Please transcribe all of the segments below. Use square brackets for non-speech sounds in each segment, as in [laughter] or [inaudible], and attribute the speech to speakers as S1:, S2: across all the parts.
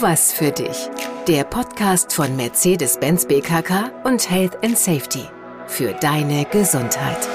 S1: Was für dich. Der Podcast von Mercedes-Benz BKK und Health and Safety. Für deine Gesundheit.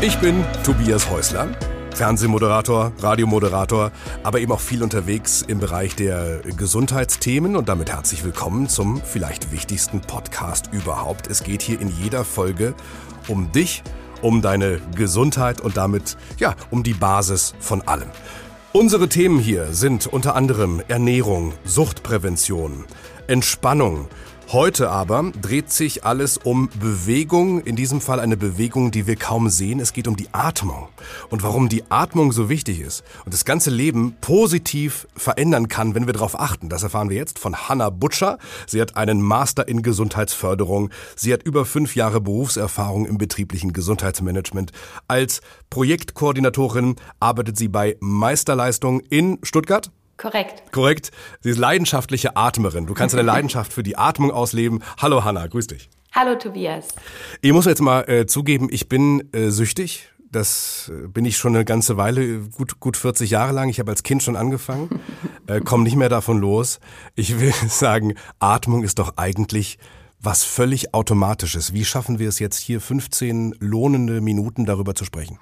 S2: Ich bin Tobias Häusler. Fernsehmoderator, Radiomoderator, aber eben auch viel unterwegs im Bereich der Gesundheitsthemen und damit herzlich willkommen zum vielleicht wichtigsten Podcast überhaupt. Es geht hier in jeder Folge um dich, um deine Gesundheit und damit ja, um die Basis von allem. Unsere Themen hier sind unter anderem Ernährung, Suchtprävention, Entspannung, Heute aber dreht sich alles um Bewegung, in diesem Fall eine Bewegung, die wir kaum sehen. Es geht um die Atmung und warum die Atmung so wichtig ist und das ganze Leben positiv verändern kann, wenn wir darauf achten. Das erfahren wir jetzt von Hanna Butcher. Sie hat einen Master in Gesundheitsförderung. Sie hat über fünf Jahre Berufserfahrung im betrieblichen Gesundheitsmanagement. Als Projektkoordinatorin arbeitet sie bei Meisterleistung in Stuttgart.
S3: Korrekt.
S2: Korrekt. Sie ist leidenschaftliche Atmerin. Du kannst deine [laughs] Leidenschaft für die Atmung ausleben. Hallo Hanna, grüß dich.
S3: Hallo Tobias.
S2: Ich muss jetzt mal äh, zugeben, ich bin äh, süchtig. Das äh, bin ich schon eine ganze Weile, gut, gut 40 Jahre lang. Ich habe als Kind schon angefangen, [laughs] äh, komme nicht mehr davon los. Ich will [laughs] sagen, Atmung ist doch eigentlich was völlig Automatisches. Wie schaffen wir es jetzt hier 15 lohnende Minuten darüber zu sprechen?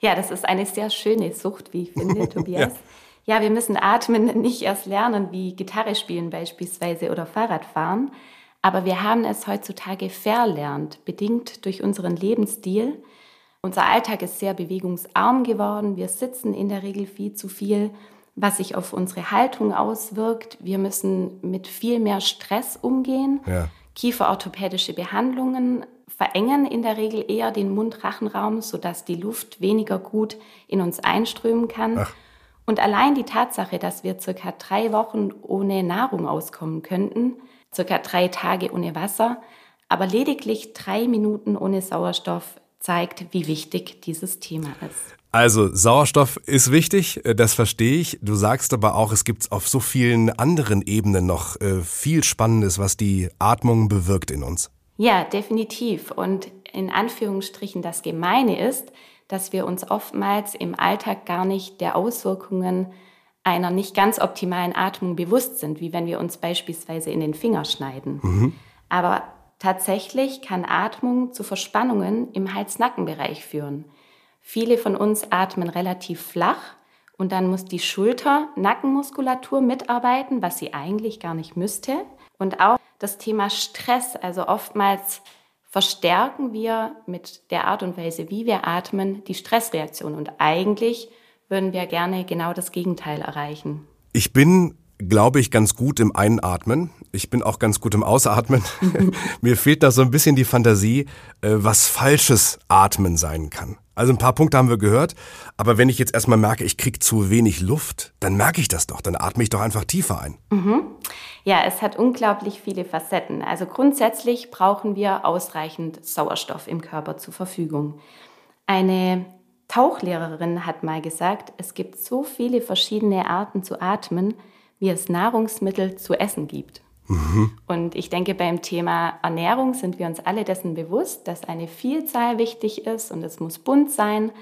S3: Ja, das ist eine sehr schöne Sucht, wie ich finde, Tobias. ja ja, wir müssen atmen [laughs] nicht erst lernen, wie Gitarre spielen beispielsweise oder Fahrradfahren, aber wir haben es heutzutage verlernt, bedingt durch unseren Lebensstil. Unser Alltag ist sehr bewegungsarm geworden. Wir sitzen in der Regel viel zu viel, was sich auf unsere Haltung auswirkt. Wir müssen mit viel mehr Stress umgehen. Ja. Kieferorthopädische Behandlungen verengen in der Regel eher den Mund-Rachenraum, sodass die Luft weniger gut in uns einströmen kann. Ach. Und allein die Tatsache, dass wir circa drei Wochen ohne Nahrung auskommen könnten, circa drei Tage ohne Wasser, aber lediglich drei Minuten ohne Sauerstoff zeigt, wie wichtig dieses Thema ist.
S2: Also Sauerstoff ist wichtig, äh, das verstehe ich. Du sagst aber auch, es gibt auf so vielen anderen Ebenen noch äh, viel Spannendes, was die Atmung bewirkt in uns.
S3: Ja, definitiv. Und in Anführungsstrichen das Gemeine ist, dass wir uns oftmals im Alltag gar nicht der Auswirkungen einer nicht ganz optimalen Atmung bewusst sind, wie wenn wir uns beispielsweise in den Finger schneiden. Mhm. Aber tatsächlich kann Atmung zu Verspannungen im Hals-Nacken-Bereich führen. Viele von uns atmen relativ flach und dann muss die Schulter-Nackenmuskulatur mitarbeiten, was sie eigentlich gar nicht müsste. Und auch das Thema Stress, also oftmals verstärken wir mit der Art und Weise, wie wir atmen, die Stressreaktion. Und eigentlich würden wir gerne genau das Gegenteil erreichen.
S2: Ich bin, glaube ich, ganz gut im Einatmen. Ich bin auch ganz gut im Ausatmen. [laughs] Mir fehlt da so ein bisschen die Fantasie, äh, was falsches Atmen sein kann. Also ein paar Punkte haben wir gehört, aber wenn ich jetzt erstmal merke, ich kriege zu wenig Luft, dann merke ich das doch, dann atme ich doch einfach tiefer ein.
S3: Mhm. Ja, es hat unglaublich viele Facetten. Also grundsätzlich brauchen wir ausreichend Sauerstoff im Körper zur Verfügung. Eine Tauchlehrerin hat mal gesagt, es gibt so viele verschiedene Arten zu atmen, wie es Nahrungsmittel zu essen gibt. Mhm. Und ich denke, beim Thema Ernährung sind wir uns alle dessen bewusst, dass eine Vielzahl wichtig ist und es muss bunt sein.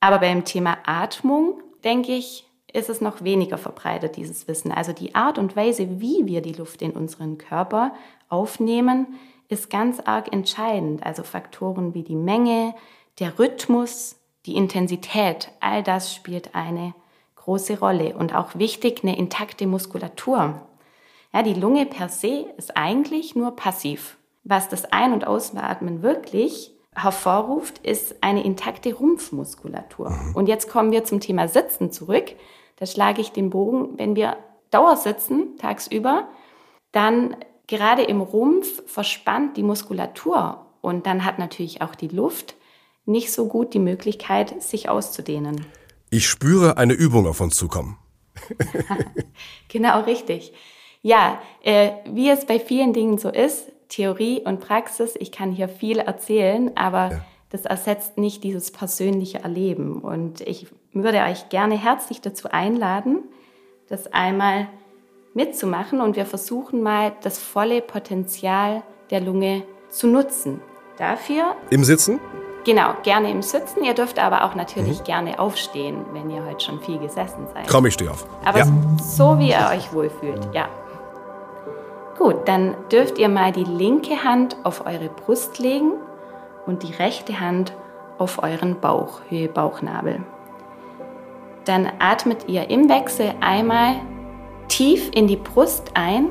S3: Aber beim Thema Atmung, denke ich, ist es noch weniger verbreitet, dieses Wissen. Also die Art und Weise, wie wir die Luft in unseren Körper aufnehmen, ist ganz arg entscheidend. Also Faktoren wie die Menge, der Rhythmus, die Intensität, all das spielt eine große Rolle. Und auch wichtig, eine intakte Muskulatur. Ja, die Lunge per se ist eigentlich nur passiv. Was das Ein- und Ausatmen wirklich hervorruft, ist eine intakte Rumpfmuskulatur. Mhm. Und jetzt kommen wir zum Thema Sitzen zurück. Da schlage ich den Bogen. Wenn wir Dauersitzen tagsüber, dann gerade im Rumpf verspannt die Muskulatur und dann hat natürlich auch die Luft nicht so gut die Möglichkeit, sich auszudehnen.
S2: Ich spüre eine Übung auf uns zukommen. [laughs]
S3: genau richtig. Ja, äh, wie es bei vielen Dingen so ist, Theorie und Praxis, ich kann hier viel erzählen, aber ja. das ersetzt nicht dieses persönliche Erleben. Und ich würde euch gerne herzlich dazu einladen, das einmal mitzumachen und wir versuchen mal das volle Potenzial der Lunge zu nutzen. Dafür
S2: im Sitzen
S3: Genau, gerne im Sitzen. Ihr dürft aber auch natürlich
S2: Mhm.
S3: gerne aufstehen, wenn ihr heute schon viel gesessen seid.
S2: Komm, ich stehe auf.
S3: Aber
S2: ja.
S3: so wie ihr euch wohlfühlt, ja. Gut, dann dürft ihr mal die linke Hand auf eure Brust legen und die rechte Hand auf euren Bauch, Höhe Bauchnabel. Dann atmet ihr im Wechsel einmal tief in die Brust ein,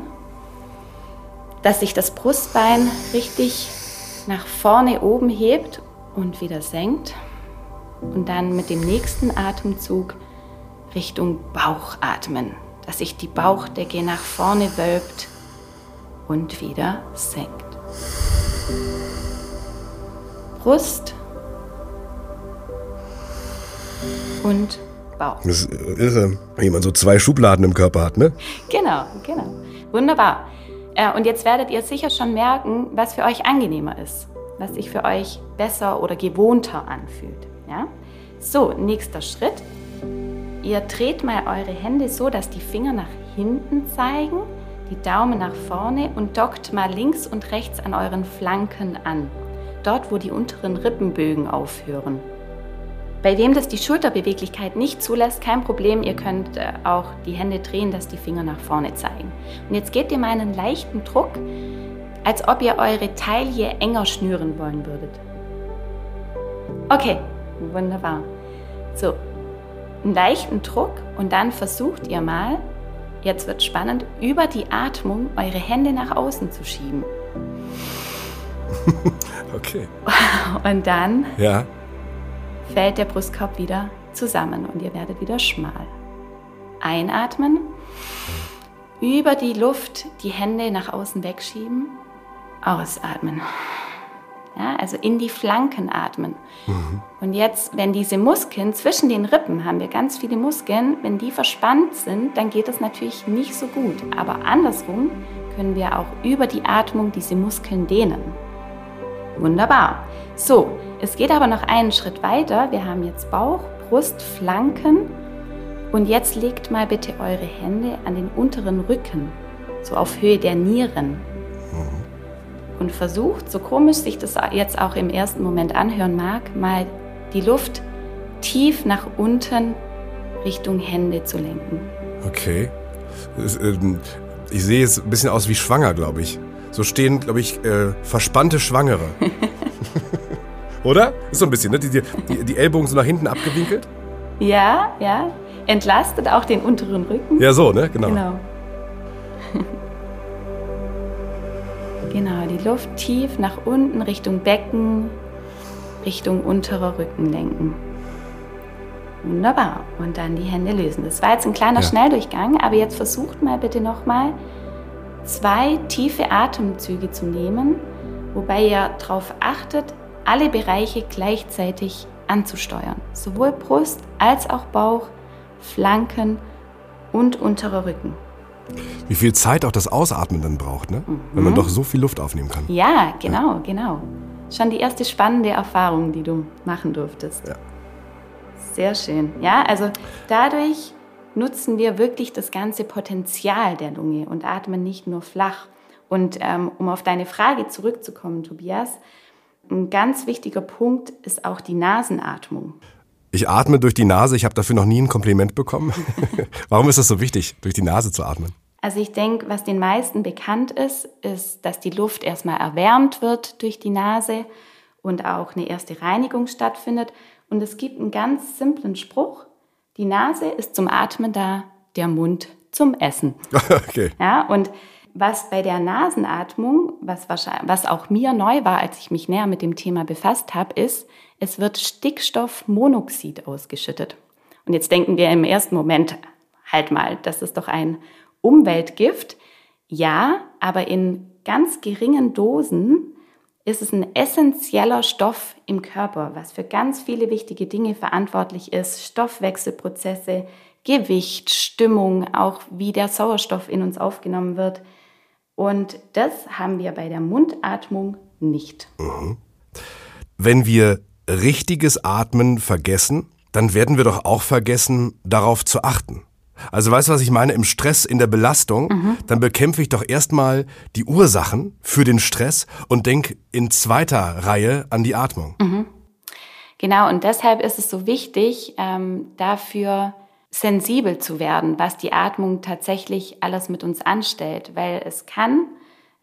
S3: dass sich das Brustbein richtig nach vorne oben hebt und wieder senkt. Und dann mit dem nächsten Atemzug Richtung Bauch atmen, dass sich die Bauchdecke nach vorne wölbt und wieder senkt. Brust und Bauch.
S2: Das ist irre, wenn jemand so zwei Schubladen im Körper hat, ne?
S3: Genau, genau. Wunderbar. Äh, Und jetzt werdet ihr sicher schon merken, was für euch angenehmer ist, was sich für euch besser oder gewohnter anfühlt. Ja? So, nächster Schritt. Ihr dreht mal eure Hände so, dass die Finger nach hinten zeigen, die Daumen nach vorne und dockt mal links und rechts an euren Flanken an. Dort, wo die unteren Rippenbögen aufhören. Bei wem das die Schulterbeweglichkeit nicht zulässt, kein Problem. Ihr könnt äh, auch die Hände drehen, dass die Finger nach vorne zeigen. Und jetzt gebt ihr mal einen leichten Druck, als ob ihr eure Taille enger schnüren wollen würdet. Okay, wunderbar. So, einen leichten Druck und dann versucht ihr mal, jetzt wird spannend, über die Atmung eure Hände nach außen zu schieben. [laughs]
S2: Okay.
S3: Und dann
S2: Ja.
S3: fällt der Brustkorb wieder zusammen und ihr werdet wieder schmal. Einatmen, über die Luft die Hände nach außen wegschieben, ausatmen. Ja, also in die Flanken atmen. Und jetzt, wenn diese Muskeln zwischen den Rippen, haben wir ganz viele Muskeln, wenn die verspannt sind, dann geht das natürlich nicht so gut. Aber andersrum können wir auch über die Atmung diese Muskeln dehnen. Wunderbar. So, es geht aber noch einen Schritt weiter. Wir haben jetzt Bauch, Brust, Flanken. Und jetzt legt mal bitte eure Hände an den unteren Rücken, so auf Höhe der Nieren. Und versucht, so komisch sich das jetzt auch im ersten Moment anhören mag, mal die Luft tief nach unten Richtung Hände zu lenken.
S2: Okay. Es, ähm, Ich sehe jetzt ein bisschen aus wie schwanger, glaube ich. So stehen, glaube ich, äh, verspannte Schwangere. [laughs] [laughs] Oder? Ist so ein bisschen, ne? Die, die, die Ellbogen so nach hinten abgewinkelt.
S3: Ja, ja. Entlastet auch den unteren Rücken.
S2: Ja, so, ne? Genau.
S3: Genau. Genau, die Luft tief nach unten Richtung Becken, Richtung unterer Rücken lenken. Wunderbar. Und dann die Hände lösen. Das war jetzt ein kleiner
S2: Ja.
S3: Schnelldurchgang, aber jetzt versucht mal bitte nochmal zwei tiefe Atemzüge zu nehmen, wobei ihr darauf achtet, alle Bereiche gleichzeitig anzusteuern. Sowohl Brust als auch Bauch, Flanken und unterer Rücken.
S2: Wie viel Zeit auch das Ausatmen dann braucht, ne? Wenn
S3: Mhm.
S2: man doch so viel Luft aufnehmen kann.
S3: Ja, genau, genau. Schon die erste spannende Erfahrung, die du machen durftest.
S2: Ja.
S3: Sehr schön. Ja, also dadurch nutzen wir wirklich das ganze Potenzial der Lunge und atmen nicht nur flach. Und ähm, um auf deine Frage zurückzukommen, Tobias, ein ganz wichtiger Punkt ist auch die Nasenatmung.
S2: Ich atme durch die Nase. Ich habe dafür noch nie ein Kompliment bekommen. [laughs] [laughs] Warum ist das so wichtig, durch die Nase zu atmen?
S3: Also ich denke, was den meisten bekannt ist, ist, dass die Luft erstmal erwärmt wird durch die Nase und auch eine erste Reinigung stattfindet. Und es gibt einen ganz simplen Spruch. Die Nase ist zum Atmen da, der Mund zum Essen. [laughs]
S2: okay.
S3: Ja, und was bei der Nasenatmung, was, wahrscheinlich, was auch mir neu war, als ich mich näher mit dem Thema befasst habe, ist, es wird Stickstoffmonoxid ausgeschüttet. Und jetzt denken wir im ersten Moment, halt mal, das ist doch ein Umweltgift. Ja, aber in ganz geringen Dosen ist es ein essentieller Stoff im Körper, was für ganz viele wichtige Dinge verantwortlich ist. Stoffwechselprozesse, Gewicht, Stimmung, auch wie der Sauerstoff in uns aufgenommen wird. Und das haben wir bei der Mundatmung nicht.
S2: Wenn wir richtiges Atmen vergessen, dann werden wir doch auch vergessen, darauf zu achten. Also weißt du, was ich meine? Im Stress, in der Belastung, dann bekämpfe ich doch erstmal die Ursachen für den Stress und denk in zweiter Reihe an die Atmung.
S3: Genau, und deshalb ist es so wichtig, ähm, dafür sensibel zu werden, was die Atmung tatsächlich alles mit uns anstellt, weil es kann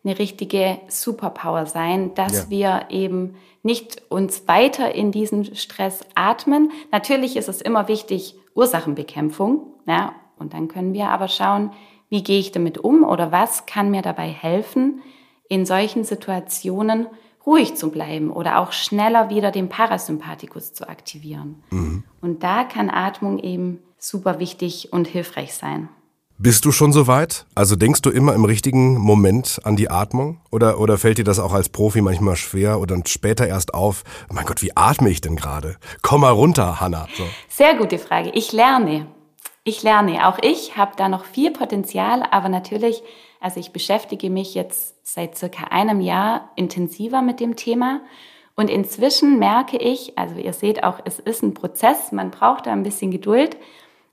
S3: eine richtige Superpower sein, dass ja. wir eben nicht uns weiter in diesen Stress atmen. Natürlich ist es immer wichtig, Ursachenbekämpfung, ja, und dann können wir aber schauen, wie gehe ich damit um oder was kann mir dabei helfen, in solchen Situationen ruhig zu bleiben oder auch schneller wieder den Parasympathikus zu aktivieren. Mhm. Und da kann Atmung eben super wichtig und hilfreich sein.
S2: Bist du schon so weit? Also denkst du immer im richtigen Moment an die Atmung? Oder, oder fällt dir das auch als Profi manchmal schwer oder später erst auf? Mein Gott, wie atme ich denn gerade? Komm mal runter, Hanna. So.
S3: Sehr gute Frage. Ich lerne. Ich lerne. Auch ich habe da noch viel Potenzial, aber natürlich, also ich beschäftige mich jetzt seit circa einem Jahr intensiver mit dem Thema. Und inzwischen merke ich, also ihr seht auch, es ist ein Prozess, man braucht da ein bisschen Geduld.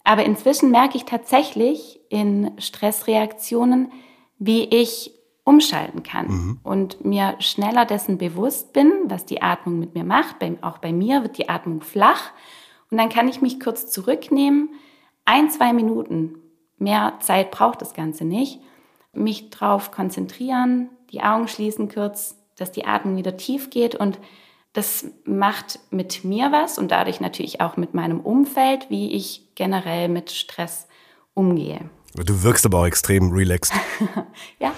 S3: Aber inzwischen merke ich tatsächlich in Stressreaktionen, wie ich umschalten kann mhm. und mir schneller dessen bewusst bin, was die Atmung mit mir macht. auch bei mir wird die Atmung flach und dann kann ich mich kurz zurücknehmen, ein, zwei Minuten, mehr Zeit braucht das Ganze nicht, mich drauf konzentrieren, die Augen schließen kurz, dass die Atmung wieder tief geht und das macht mit mir was und dadurch natürlich auch mit meinem Umfeld, wie ich generell mit Stress umgehe.
S2: Du wirkst aber auch extrem relaxed. [laughs] ja.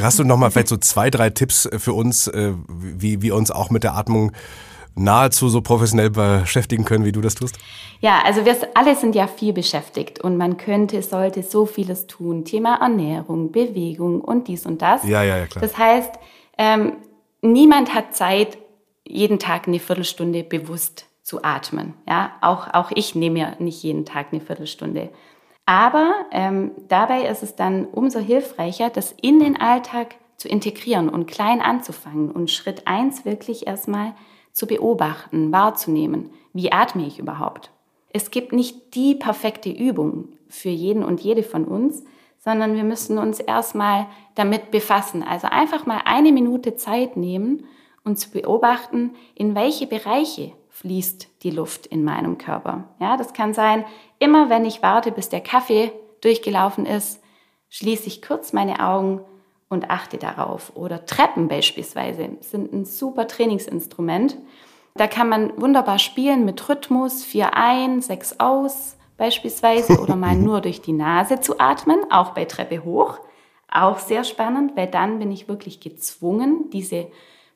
S2: Hast du noch mal vielleicht so zwei, drei Tipps für uns, äh, wie wir uns auch mit der Atmung nahezu so professionell beschäftigen können, wie du das tust?
S3: Ja, also wir alle sind ja viel beschäftigt und man könnte, sollte so vieles tun. Thema Ernährung, Bewegung und dies und das.
S2: Ja, ja, ja, klar.
S3: Das heißt, ähm, niemand hat Zeit, jeden Tag eine Viertelstunde bewusst zu atmen. Ja, auch, auch ich nehme ja nicht jeden Tag eine Viertelstunde. Aber ähm, dabei ist es dann umso hilfreicher, das in den Alltag zu integrieren und klein anzufangen und Schritt eins wirklich erstmal zu beobachten, wahrzunehmen. Wie atme ich überhaupt? Es gibt nicht die perfekte Übung für jeden und jede von uns, sondern wir müssen uns erstmal damit befassen. Also einfach mal eine Minute Zeit nehmen und zu beobachten, in welche Bereiche fließt die Luft in meinem Körper. Ja, das kann sein, immer wenn ich warte, bis der Kaffee durchgelaufen ist, schließe ich kurz meine Augen und achte darauf. Oder Treppen beispielsweise sind ein super Trainingsinstrument. Da kann man wunderbar spielen mit Rhythmus, vier ein, sechs aus beispielsweise oder mal [laughs] nur durch die Nase zu atmen, auch bei Treppe hoch. Auch sehr spannend, weil dann bin ich wirklich gezwungen, diese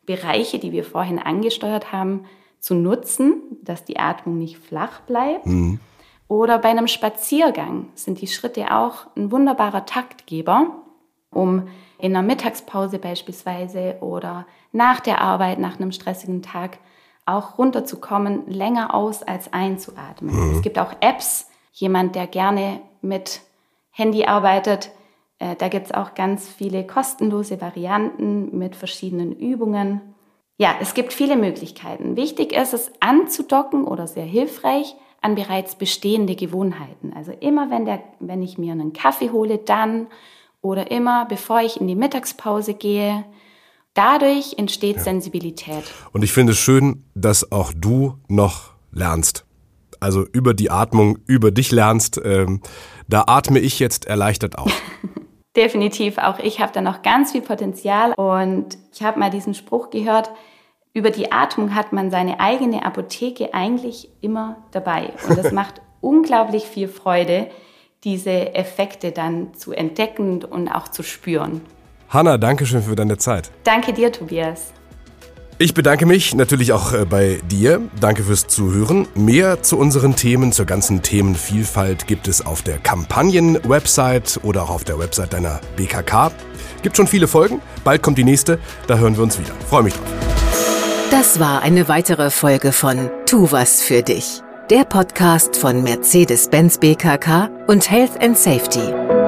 S3: Bereiche, die wir vorhin angesteuert haben, zu nutzen, dass die Atmung nicht flach bleibt. Mhm. Oder bei einem Spaziergang sind die Schritte auch ein wunderbarer Taktgeber, um in einer Mittagspause beispielsweise oder nach der Arbeit, nach einem stressigen Tag auch runterzukommen, länger aus als einzuatmen. Mhm. Es gibt auch Apps, jemand, der gerne mit Handy arbeitet, äh, da gibt es auch ganz viele kostenlose Varianten mit verschiedenen Übungen. Ja, es gibt viele Möglichkeiten. Wichtig ist es anzudocken oder sehr hilfreich an bereits bestehende Gewohnheiten. Also immer, wenn, der, wenn ich mir einen Kaffee hole, dann oder immer, bevor ich in die Mittagspause gehe. Dadurch entsteht ja. Sensibilität.
S2: Und ich finde es schön, dass auch du noch lernst. Also über die Atmung, über dich lernst. Ähm, da atme ich jetzt erleichtert auf. [laughs]
S3: Definitiv, auch ich habe da noch ganz viel Potenzial und ich habe mal diesen Spruch gehört, über die Atmung hat man seine eigene Apotheke eigentlich immer dabei und das [laughs] macht unglaublich viel Freude, diese Effekte dann zu entdecken und auch zu spüren.
S2: Hanna, danke schön für deine Zeit.
S3: Danke dir, Tobias.
S2: Ich bedanke mich natürlich auch äh, bei dir. Danke fürs Zuhören. Mehr zu unseren Themen, zur ganzen Themenvielfalt gibt es auf der Kampagnen-Website oder auch auf der Website deiner BKK. Gibt schon viele Folgen. Bald kommt die nächste. Da hören wir uns wieder. Freue mich drauf.
S1: Das war eine weitere Folge von Tu was für dich. Der Podcast von Mercedes-Benz BKK und Health and Safety.